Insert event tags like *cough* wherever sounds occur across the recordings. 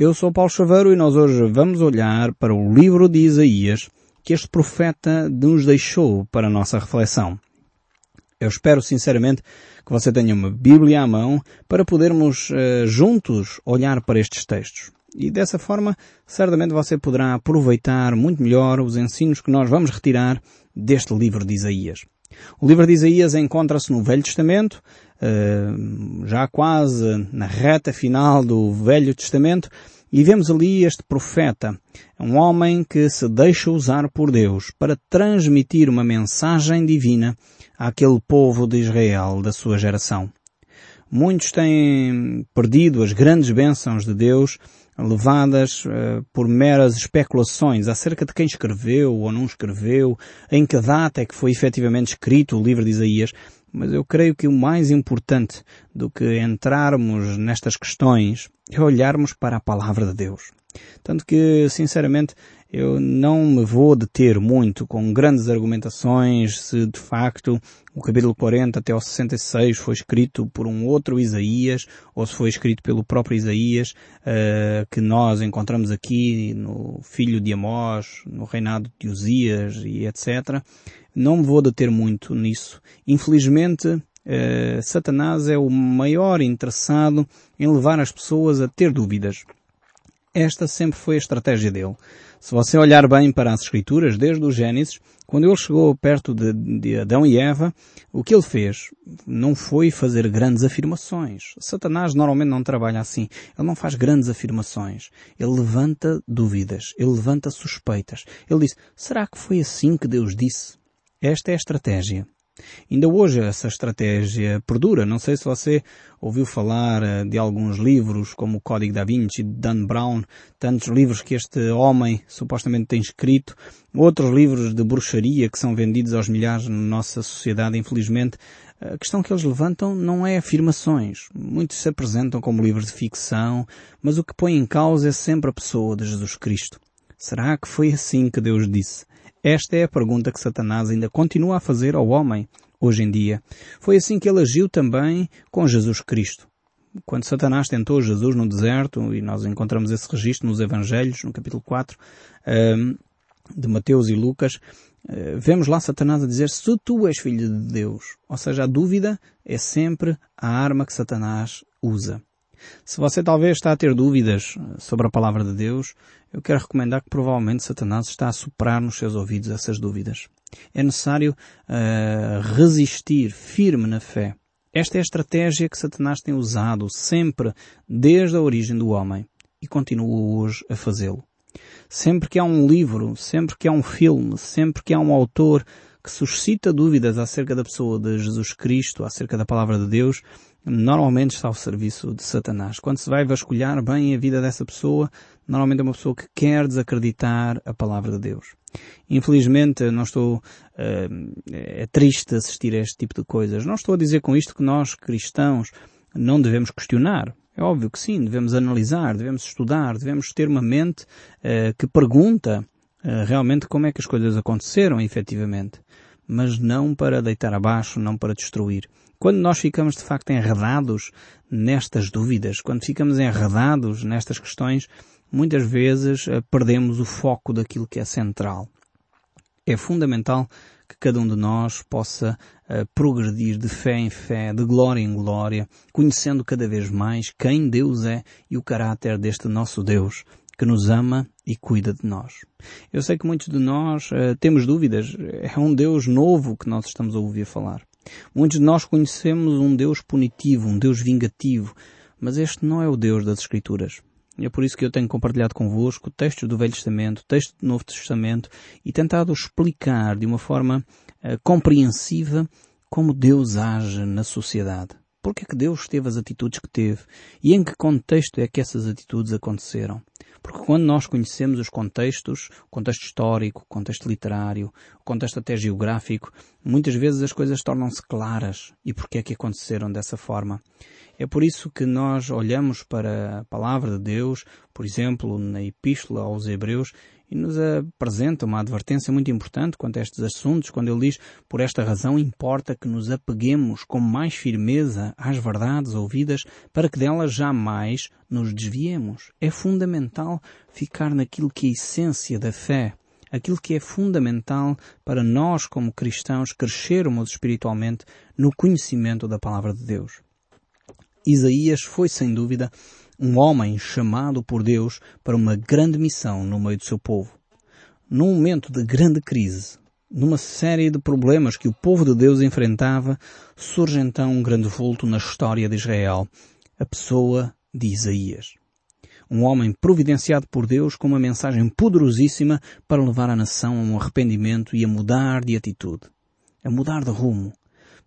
Eu sou Paulo Chaveiro e nós hoje vamos olhar para o livro de Isaías que este profeta nos deixou para a nossa reflexão. Eu espero sinceramente que você tenha uma Bíblia à mão para podermos uh, juntos olhar para estes textos. E dessa forma, certamente você poderá aproveitar muito melhor os ensinos que nós vamos retirar deste livro de Isaías. O livro de Isaías encontra-se no Velho Testamento, já quase na reta final do Velho Testamento, e vemos ali este profeta, um homem que se deixa usar por Deus para transmitir uma mensagem divina àquele povo de Israel da sua geração. Muitos têm perdido as grandes bênçãos de Deus levadas uh, por meras especulações acerca de quem escreveu ou não escreveu, em que data é que foi efetivamente escrito o livro de Isaías. Mas eu creio que o mais importante do que entrarmos nestas questões é olharmos para a palavra de Deus. Tanto que, sinceramente, eu não me vou deter muito com grandes argumentações se de facto o capítulo 40 até ao 66 foi escrito por um outro Isaías ou se foi escrito pelo próprio Isaías uh, que nós encontramos aqui no filho de Amós, no reinado de Uzias e etc. Não me vou deter muito nisso. Infelizmente, uh, Satanás é o maior interessado em levar as pessoas a ter dúvidas. Esta sempre foi a estratégia dele. Se você olhar bem para as Escrituras, desde o Gênesis, quando ele chegou perto de, de, Adão e Eva, o que ele fez não foi fazer grandes afirmações. Satanás normalmente não trabalha assim. Ele não faz grandes afirmações. Ele levanta dúvidas. Ele levanta suspeitas. Ele diz, será que foi assim que Deus disse? Esta é a estratégia. Ainda hoje essa estratégia perdura. Não sei se você ouviu falar eh, de alguns livros, como o Código da Vinci, de Dan Brown, tantos livros que este homem supostamente tem escrito, outros livros de bruxaria que são vendidos aos milhares na nossa sociedade, infelizmente. A questão que eles levantam não é afirmações. Muitos se apresentam como livros de ficção, mas o que põe em causa é sempre a pessoa de Jesus Cristo. Será que foi assim que Deus disse? Esta é a pergunta que Satanás ainda continua a fazer ao homem hoje em dia. Foi assim que ele agiu também com Jesus Cristo. Quando Satanás tentou Jesus no deserto, e nós encontramos esse registro nos Evangelhos, no capítulo 4, hum, de Mateus e Lucas, hum, vemos lá Satanás a dizer, se tu és filho de Deus. Ou seja, a dúvida é sempre a arma que Satanás usa. Se você talvez está a ter dúvidas sobre a palavra de Deus, eu quero recomendar que provavelmente Satanás está a soprar nos seus ouvidos essas dúvidas. É necessário uh, resistir firme na fé. Esta é a estratégia que Satanás tem usado sempre desde a origem do homem e continua hoje a fazê-lo. Sempre que há um livro, sempre que há um filme, sempre que há um autor que suscita dúvidas acerca da pessoa de Jesus Cristo, acerca da palavra de Deus, normalmente está ao serviço de Satanás. Quando se vai vasculhar bem a vida dessa pessoa, normalmente é uma pessoa que quer desacreditar a palavra de Deus. Infelizmente, não estou, uh, é triste assistir a este tipo de coisas. Não estou a dizer com isto que nós, cristãos, não devemos questionar. É óbvio que sim, devemos analisar, devemos estudar, devemos ter uma mente uh, que pergunta uh, realmente como é que as coisas aconteceram efetivamente. Mas não para deitar abaixo, não para destruir. Quando nós ficamos de facto enredados nestas dúvidas, quando ficamos enredados nestas questões, muitas vezes eh, perdemos o foco daquilo que é central. É fundamental que cada um de nós possa uh, progredir de fé em fé, de glória em glória, conhecendo cada vez mais quem Deus é e o caráter deste nosso Deus, que nos ama e cuida de nós. Eu sei que muitos de nós uh, temos dúvidas. É um Deus novo que nós estamos a ouvir falar. Muitos de nós conhecemos um Deus punitivo, um Deus vingativo, mas este não é o Deus das Escrituras. É por isso que eu tenho compartilhado convosco textos do Velho Testamento, textos do Novo Testamento e tentado explicar de uma forma uh, compreensiva como Deus age na sociedade. Porque é que Deus teve as atitudes que teve e em que contexto é que essas atitudes aconteceram? Porque quando nós conhecemos os contextos, contexto histórico, contexto literário, contexto até geográfico, muitas vezes as coisas tornam-se claras e porque é que aconteceram dessa forma. É por isso que nós olhamos para a palavra de Deus, por exemplo, na Epístola aos Hebreus, e nos apresenta uma advertência muito importante quanto a estes assuntos, quando ele diz, por esta razão importa que nos apeguemos com mais firmeza às verdades ouvidas para que delas jamais nos desviemos. É fundamental ficar naquilo que é a essência da fé, aquilo que é fundamental para nós como cristãos crescermos espiritualmente no conhecimento da palavra de Deus. Isaías foi sem dúvida um homem chamado por Deus para uma grande missão no meio do seu povo. Num momento de grande crise, numa série de problemas que o povo de Deus enfrentava, surge então um grande vulto na história de Israel, a pessoa de Isaías. Um homem providenciado por Deus com uma mensagem poderosíssima para levar a nação a um arrependimento e a mudar de atitude, a mudar de rumo,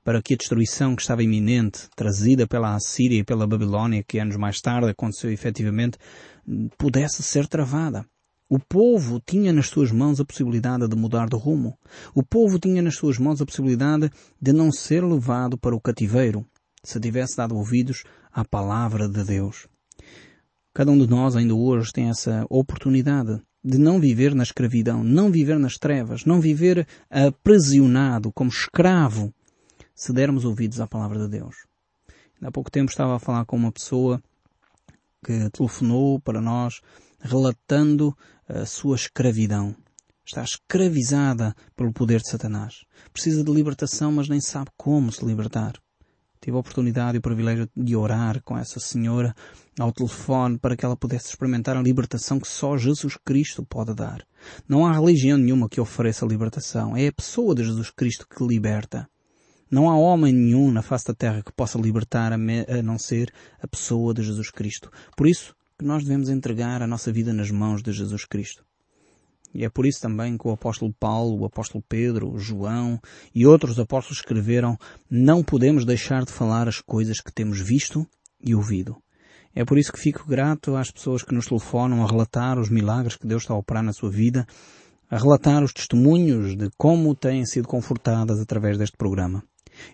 para que a destruição que estava iminente, trazida pela Assíria e pela Babilónia, que anos mais tarde aconteceu efetivamente, pudesse ser travada. O povo tinha nas suas mãos a possibilidade de mudar de rumo. O povo tinha nas suas mãos a possibilidade de não ser levado para o cativeiro, se tivesse dado ouvidos à palavra de Deus. Cada um de nós ainda hoje tem essa oportunidade de não viver na escravidão, não viver nas trevas, não viver aprisionado como escravo se dermos ouvidos à palavra de Deus. Há pouco tempo estava a falar com uma pessoa que telefonou para nós relatando a sua escravidão. Está escravizada pelo poder de Satanás. Precisa de libertação, mas nem sabe como se libertar. Tive a oportunidade e o privilégio de orar com essa senhora ao telefone para que ela pudesse experimentar a libertação que só Jesus Cristo pode dar. Não há religião nenhuma que ofereça libertação. É a pessoa de Jesus Cristo que liberta. Não há homem nenhum na face da terra que possa libertar a, me, a não ser a pessoa de Jesus Cristo. Por isso que nós devemos entregar a nossa vida nas mãos de Jesus Cristo. E é por isso também que o apóstolo Paulo, o apóstolo Pedro, João e outros apóstolos escreveram não podemos deixar de falar as coisas que temos visto e ouvido. É por isso que fico grato às pessoas que nos telefonam a relatar os milagres que Deus está a operar na sua vida, a relatar os testemunhos de como têm sido confortadas através deste programa.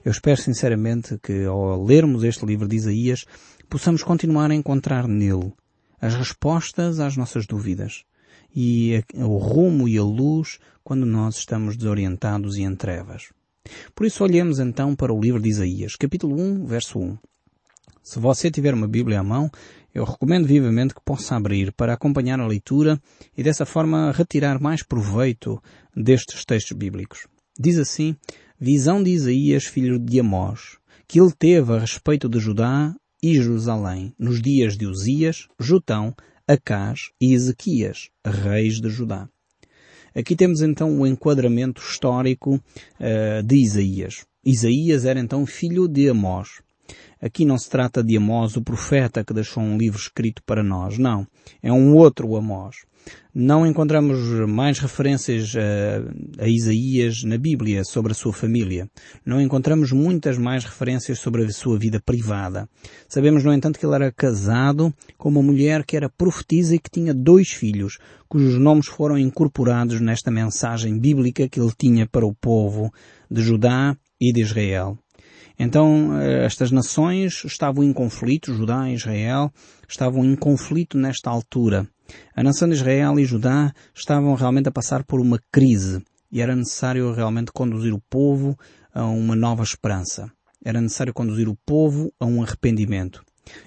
Eu espero sinceramente que ao lermos este livro de Isaías possamos continuar a encontrar nele as respostas às nossas dúvidas e o rumo e a luz quando nós estamos desorientados e em trevas. Por isso olhemos então para o livro de Isaías, capítulo 1, verso 1. Se você tiver uma Bíblia à mão, eu recomendo vivamente que possa abrir para acompanhar a leitura e dessa forma retirar mais proveito destes textos bíblicos. Diz assim visão de Isaías, filho de Amós, que ele teve a respeito de Judá e Jerusalém, nos dias de Uzias, Jotão, Acás e Ezequias, reis de Judá. Aqui temos então o enquadramento histórico uh, de Isaías. Isaías era então filho de Amós. Aqui não se trata de Amós, o profeta que deixou um livro escrito para nós, não. É um outro Amós não encontramos mais referências a, a, Isaías na Bíblia sobre a sua família. Não encontramos muitas mais referências sobre a sua vida privada. Sabemos, no entanto, que ele era casado com uma mulher que era profetisa e que tinha dois filhos, cujos nomes foram incorporados nesta mensagem bíblica que ele tinha para o povo de Judá e de Israel. Então, eh, estas nações estavam em conflito, Judá e Israel, estavam em conflito nesta altura. A nação de Israel e Judá estavam realmente a passar por uma crise e era necessário realmente conduzir o povo a uma nova esperança. Era necessário conduzir o povo a um arrependimento.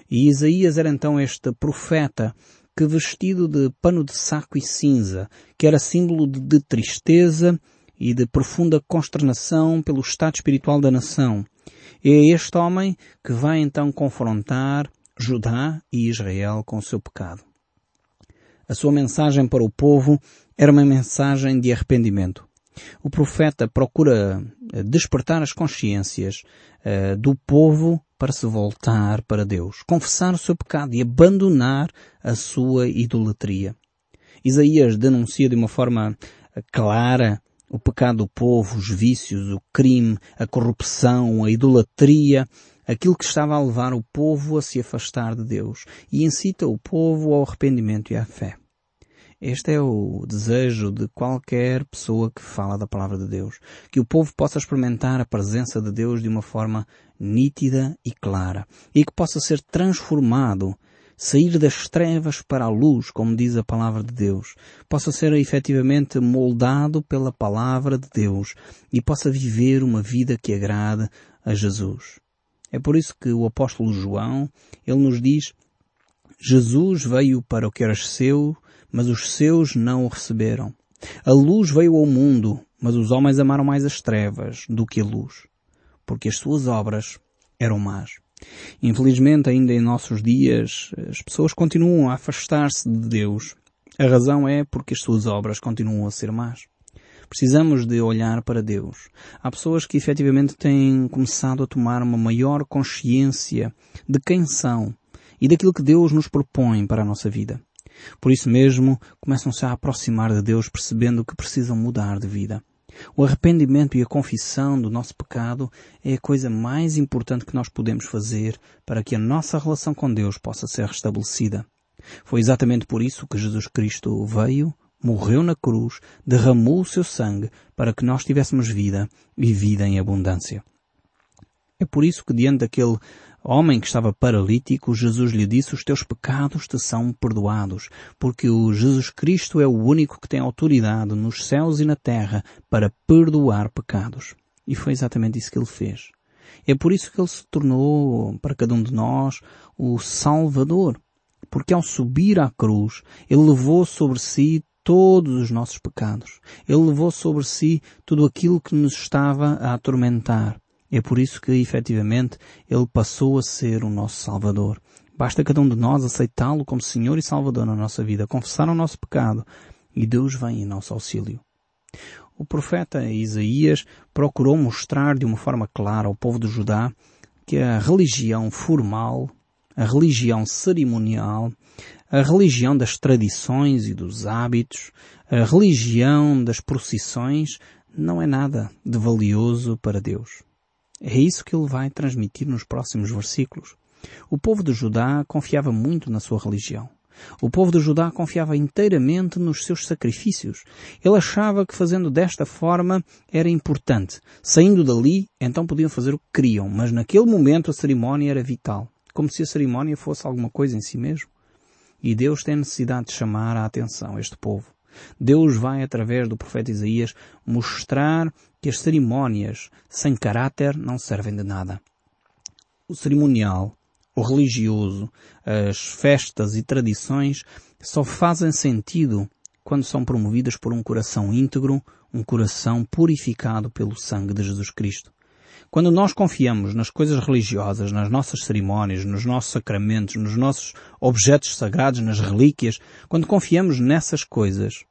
E Isaías era então este profeta que vestido de pano de saco e cinza, que era símbolo de, de tristeza e de profunda consternação pelo estado espiritual da nação. É este homem que vai então confrontar Judá e Israel com o seu pecado. A sua mensagem para o povo era uma mensagem de arrependimento. O profeta procura eh, despertar as consciências uh, do povo para se voltar para Deus, confessar o seu pecado e abandonar a sua idolatria. Isaías denuncia de uma forma eh, clara o pecado do povo, os vícios, o crime, a corrupção, a idolatria, aquilo que estava a levar o povo a se afastar de Deus e incita o povo ao arrependimento e à fé. Este é o desejo de qualquer pessoa que fala da palavra de Deus. Que o povo possa experimentar a presença de Deus de uma forma nítida e clara. E que possa ser transformado sair das trevas para a luz, como diz a palavra de Deus, possa ser efetivamente moldado pela palavra de Deus e possa viver uma vida que agrade a Jesus. É por isso que o apóstolo João, ele nos diz, Jesus veio para o que era seu, mas os seus não o receberam. A luz veio ao mundo, mas os homens amaram mais as trevas do que a luz, porque as suas obras eram más. Infelizmente, ainda em nossos dias, as pessoas continuam a afastar-se de Deus. A razão é porque as suas obras continuam a ser más. Precisamos de olhar para Deus. Há pessoas que efetivamente têm começado a tomar uma maior consciência de quem são e daquilo que Deus nos propõe para a nossa vida. Por isso mesmo, começam-se a aproximar de Deus percebendo que precisam mudar de vida. O arrependimento e a confissão do nosso pecado é a coisa mais importante que nós podemos fazer para que a nossa relação com Deus possa ser restabelecida. Foi exatamente por isso que Jesus Cristo veio, morreu na cruz, derramou o seu sangue para que nós tivéssemos vida e vida em abundância. É por isso que diante daquele homem que estava paralítico, Jesus lhe disse, os teus pecados te são perdoados, porque o Jesus Cristo é o único que tem autoridade nos céus e na terra para perdoar pecados. E foi exatamente isso que ele fez. É por isso que ele se tornou, para cada um de nós, o Salvador. Porque ao subir à cruz, ele levou sobre si todos os nossos pecados. Ele levou sobre si tudo aquilo que nos estava a atormentar. É por isso que, efetivamente, Ele passou a ser o nosso Salvador. Basta cada um de nós aceitá-lo como Senhor e Salvador na nossa vida, confessar o nosso pecado e Deus vem em nosso auxílio. O profeta Isaías procurou mostrar de uma forma clara ao povo de Judá que a religião formal, a religião cerimonial, a religião das tradições e dos hábitos, a religião das procissões não é nada de valioso para Deus. É isso que ele vai transmitir nos próximos versículos. O povo de Judá confiava muito na sua religião. O povo de Judá confiava inteiramente nos seus sacrifícios. Ele achava que fazendo desta forma era importante. Saindo dali, então podiam fazer o que queriam, mas naquele momento a cerimónia era vital. Como se a cerimónia fosse alguma coisa em si mesmo. E Deus tem necessidade de chamar a atenção este povo. Deus vai, através do profeta Isaías, mostrar que as cerimónias sem caráter não servem de nada. O cerimonial, o religioso, as festas e tradições só fazem sentido quando são promovidas por um coração íntegro, um coração purificado pelo sangue de Jesus Cristo. Quando nós confiamos nas coisas religiosas, nas nossas cerimónias, nos nossos sacramentos, nos nossos objetos sagrados, nas relíquias, quando confiamos nessas coisas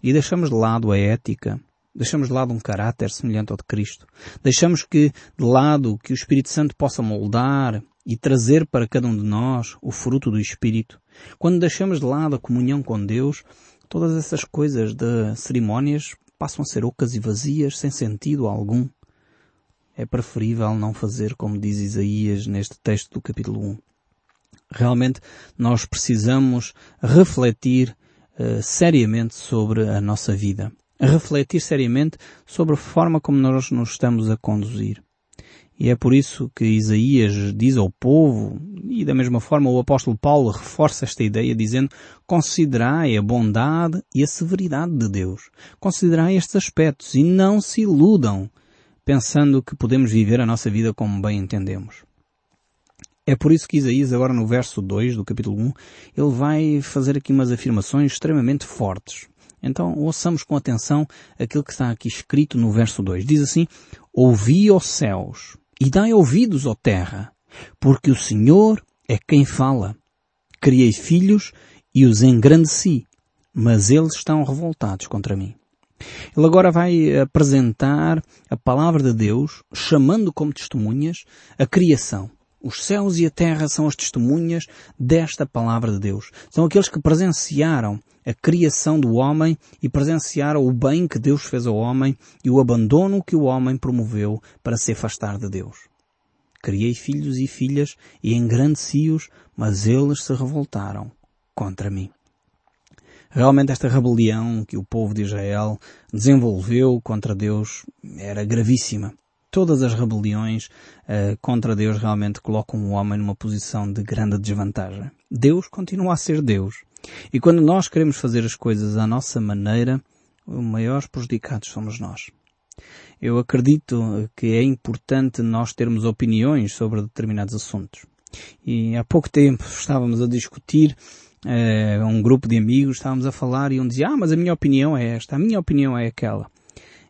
e deixamos de lado a ética, deixamos de lado um caráter semelhante ao de Cristo, deixamos que de lado que o Espírito Santo possa moldar e trazer para cada um de nós o fruto do Espírito, quando deixamos de lado a comunhão com Deus, todas essas coisas de cerimónias passam a ser ocas e vazias, sem sentido algum é preferível não fazer como diz Isaías neste texto do capítulo 1. Realmente nós precisamos refletir uh, seriamente sobre a nossa vida. Refletir seriamente sobre a forma como nós nos estamos a conduzir. E é por isso que Isaías diz ao povo, e da mesma forma o apóstolo Paulo reforça esta ideia dizendo, considerai a bondade e a severidade de Deus. Considerai estes aspectos e não se iludam pensando que podemos viver a nossa vida como bem entendemos. É por isso que Isaías, agora no verso 2 do capítulo 1, ele vai fazer aqui umas afirmações extremamente fortes. Então, ouçamos com atenção aquilo que está aqui escrito no verso 2. Diz assim, Ouvi, ó céus, e dai ouvidos, ó terra, porque o Senhor é quem fala. Criei filhos e os engrandeci, mas eles estão revoltados contra mim. Ele agora vai apresentar a palavra de Deus, chamando como testemunhas a criação. Os céus e a terra são as testemunhas desta palavra de Deus. São aqueles que presenciaram a criação do homem e presenciaram o bem que Deus fez ao homem e o abandono que o homem promoveu para se afastar de Deus. Criei filhos e filhas e engrandeci-os, mas eles se revoltaram contra mim. Realmente esta rebelião que o povo de Israel desenvolveu contra Deus era gravíssima. Todas as rebeliões uh, contra Deus realmente colocam o homem numa posição de grande desvantagem. Deus continua a ser Deus. E quando nós queremos fazer as coisas à nossa maneira, os maiores prejudicados somos nós. Eu acredito que é importante nós termos opiniões sobre determinados assuntos. E há pouco tempo *laughs* estávamos a discutir uh, um grupo de amigos, estávamos a falar e um dizia, ah, mas a minha opinião é esta, a minha opinião é aquela.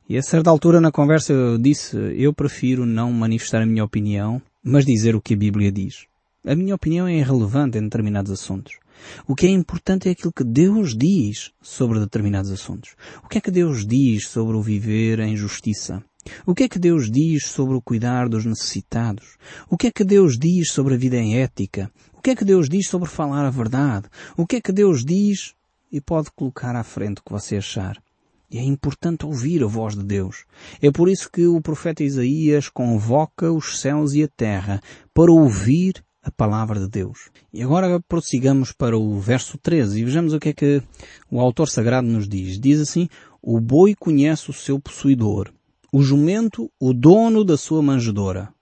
E a certa altura na conversa eu disse, eu prefiro não manifestar a minha opinião, mas dizer o que a Bíblia diz. A minha opinião é irrelevante em determinados assuntos. O que é importante é aquilo que Deus diz sobre determinados assuntos. O que é que Deus diz sobre o viver em justiça? O que é que Deus diz sobre o cuidar dos necessitados? O que é que Deus diz sobre a vida em ética? O que é que Deus diz sobre falar a verdade? O que é que Deus diz? E pode colocar à frente o que você achar. E é importante ouvir a voz de Deus. É por isso que o profeta Isaías convoca os céus e a terra para ouvir a palavra de Deus. E agora prossigamos para o verso 13 e vejamos o que é que o autor sagrado nos diz. Diz assim, o boi conhece o seu possuidor, o jumento o dono da sua manjedoura,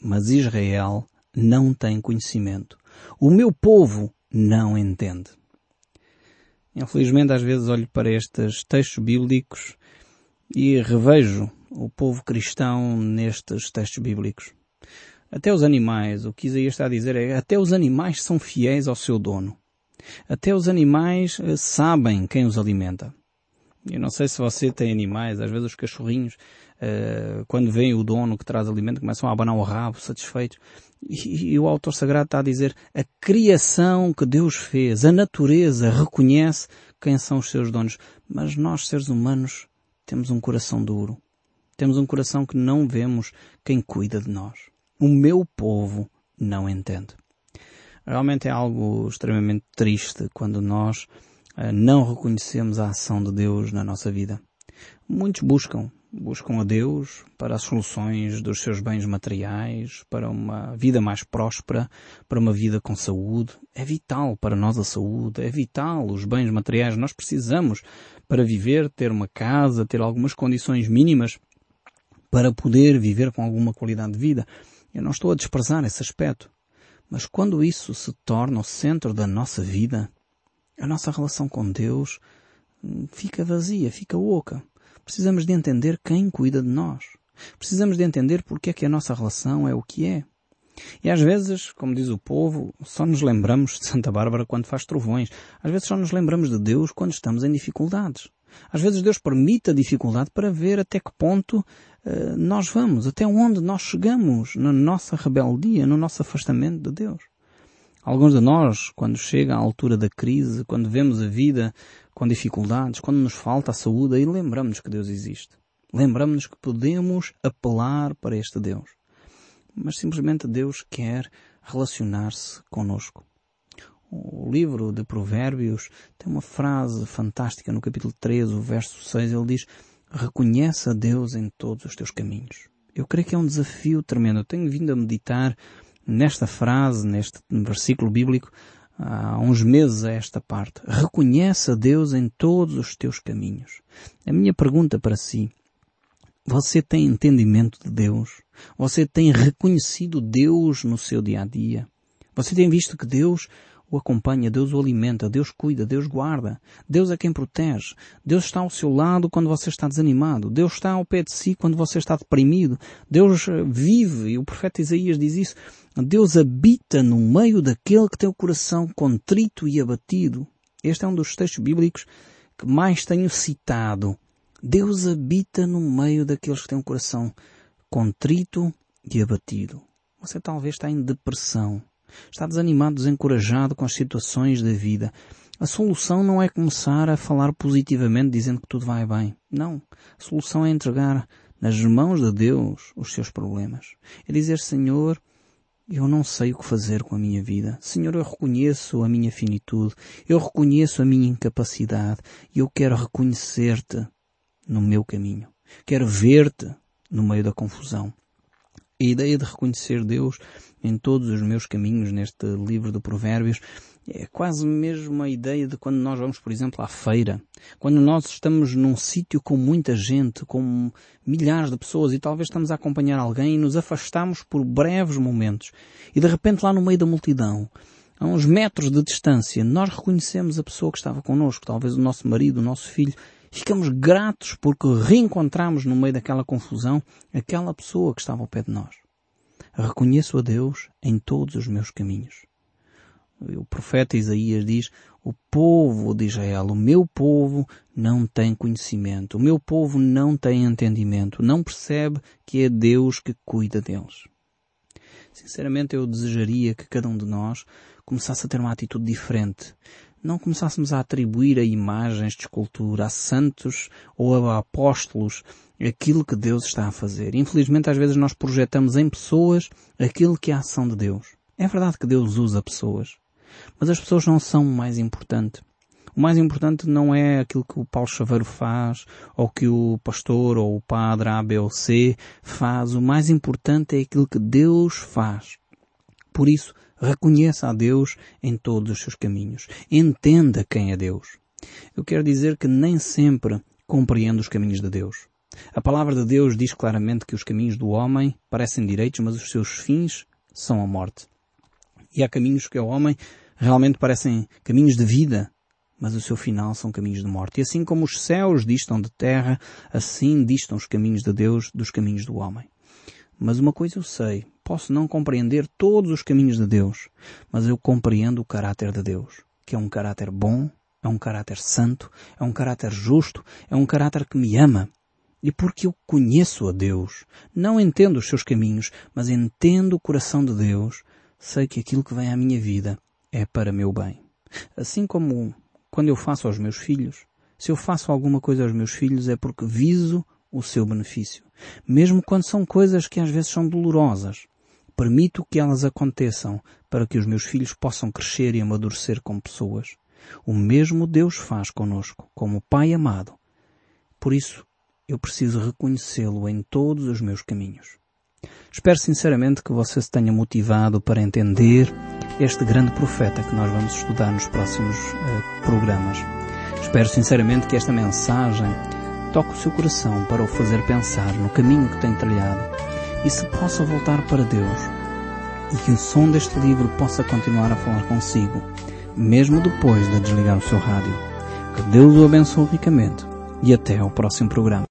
mas Israel não tem conhecimento. O meu povo não entende. Infelizmente, às vezes olho para estes textos bíblicos e revejo o povo cristão nestes textos bíblicos. Até os animais, o que Isaías está a dizer é, até os animais são fiéis ao seu dono. Até os animais eh, sabem quem os alimenta. Eu não sei se você tem animais, às vezes os cachorrinhos, uh, quando vem o dono que traz alimento, começam a abanar o rabo, satisfeitos. E, o autor sagrado está a dizer, a criação que Deus fez, a natureza reconhece quem são os seus donos. Mas nós, seres humanos, temos um coração duro. Temos um coração que não vemos quem cuida de nós. O meu povo não entende. Realmente é algo extremamente triste quando nós uh, não reconhecemos a ação de Deus na nossa vida. Muitos buscam, buscam a Deus para as soluções dos seus bens materiais, para uma vida mais próspera, para uma vida com saúde. É vital para nós a saúde, é vital os bens materiais. Nós precisamos para viver, ter uma casa, ter algumas condições mínimas para poder viver com alguma qualidade de vida. Eu não estou a desprezar esse aspecto. Mas quando isso se torna o centro da nossa vida, a nossa relação com Deus hum, fica vazia, fica oca. Precisamos de entender quem cuida de nós. Precisamos de entender porque é que a nossa relação é o que é. E às vezes, como diz o povo, só nos lembramos de Santa Bárbara quando faz trovões. Às vezes só nos lembramos de Deus quando estamos em dificuldades. Às vezes Deus permite a dificuldade para ver até que ponto nós vamos, até onde nós chegamos na nossa rebeldia, no nosso afastamento de Deus. Alguns de nós, quando chega à altura da crise, quando vemos a vida com dificuldades, quando nos falta a saúde, aí lembramos que Deus existe. Lembramos que podemos apelar para este Deus. Mas simplesmente Deus quer relacionar-se conosco. O livro de Provérbios tem uma frase fantástica no capítulo 13, o verso 6, ele diz, reconhece a Deus em todos os teus caminhos. Eu creio que é um desafio tremendo. Eu tenho vindo a meditar nesta frase, neste versículo bíblico, há uns meses a esta parte. Reconhece a Deus em todos os teus caminhos. A minha pergunta para si, você tem entendimento de Deus? Você tem reconhecido Deus no seu dia a dia? Você tem visto que Deus o acompanha, Deus o alimenta, Deus cuida, Deus guarda, Deus é quem protege, Deus está ao seu lado quando você está desanimado, Deus está ao pé de si quando você está deprimido, Deus eh, vive, e o profeta Isaías diz isso, Deus habita no meio daquele que tem o coração contrito e abatido. Este é um dos textos bíblicos que mais tenho citado. Deus habita no meio daqueles que têm o coração contrito e abatido. Você talvez está em depressão. Está desanimado, desencorajado com as situações da vida. A solução não é começar a falar positivamente dizendo que tudo vai bem. Não. A solução é entregar nas mãos de Deus os seus problemas. É dizer, Senhor, eu não sei o que fazer com a minha vida. Senhor, eu reconheço a minha finitude. Eu reconheço a minha incapacidade. E eu quero reconhecer-te no meu caminho. Quero ver-te no meio da confusão. A ideia de reconhecer Deus em todos os meus caminhos neste livro de Provérbios é quase mesmo a ideia de quando nós vamos, por exemplo, à feira. Quando nós estamos num sítio com muita gente, com milhares de pessoas e talvez estamos a acompanhar alguém e nos afastamos por breves momentos. E de repente lá no meio da multidão, a uns metros de distância, nós reconhecemos a pessoa que estava connosco, talvez o nosso marido, o nosso filho. Ficamos gratos porque reencontramos no meio daquela confusão aquela pessoa que estava ao pé de nós. Reconheço a Deus em todos os meus caminhos. O profeta Isaías diz, o povo de Israel, o meu povo não tem conhecimento, o meu povo não tem entendimento, não percebe que é Deus que cuida deles. Sinceramente eu desejaria que cada um de nós começasse a ter uma atitude diferente. Não começássemos a atribuir a imagens de escultura, a santos ou a apóstolos aquilo que Deus está a fazer. Infelizmente às vezes nós projetamos em pessoas aquilo que é a ação de Deus. É verdade que Deus usa pessoas. Mas as pessoas não são o mais importante. O mais importante não é aquilo que o Paulo Chaveiro faz, ou que o pastor ou o padre A, B ou C faz. O mais importante é aquilo que Deus faz. Por isso, reconheça a Deus em todos os seus caminhos. Entenda quem é Deus. Eu quero dizer que nem sempre compreendo os caminhos de Deus. A palavra de Deus diz claramente que os caminhos do homem parecem direitos, mas os seus fins são a morte. E há caminhos que ao homem realmente parecem caminhos de vida, mas o seu final são caminhos de morte. E assim como os céus distam de terra, assim distam os caminhos de Deus dos caminhos do homem. Mas uma coisa eu sei, posso não compreender todos os caminhos de Deus, mas eu compreendo o caráter de Deus, que é um caráter bom, é um caráter santo, é um caráter justo, é um caráter que me ama. E porque eu conheço a Deus, não entendo os seus caminhos, mas entendo o coração de Deus, sei que aquilo que vem à minha vida é para meu bem. Assim como quando eu faço aos meus filhos, se eu faço alguma coisa aos meus filhos é porque viso o seu benefício. Mesmo quando são coisas que às vezes são dolorosas. Permito que elas aconteçam para que os meus filhos possam crescer e amadurecer como pessoas. O mesmo Deus faz conosco, como Pai amado. Por isso, eu preciso reconhecê-lo em todos os meus caminhos. Espero sinceramente que você se tenha motivado para entender este grande profeta que nós vamos estudar nos próximos uh, programas. Espero sinceramente que esta mensagem toque o seu coração para o fazer pensar no caminho que tem trilhado e se possa voltar para Deus e que o som deste livro possa continuar a falar consigo, mesmo depois de desligar o seu rádio. Que Deus o abençoe ricamente e até ao próximo programa.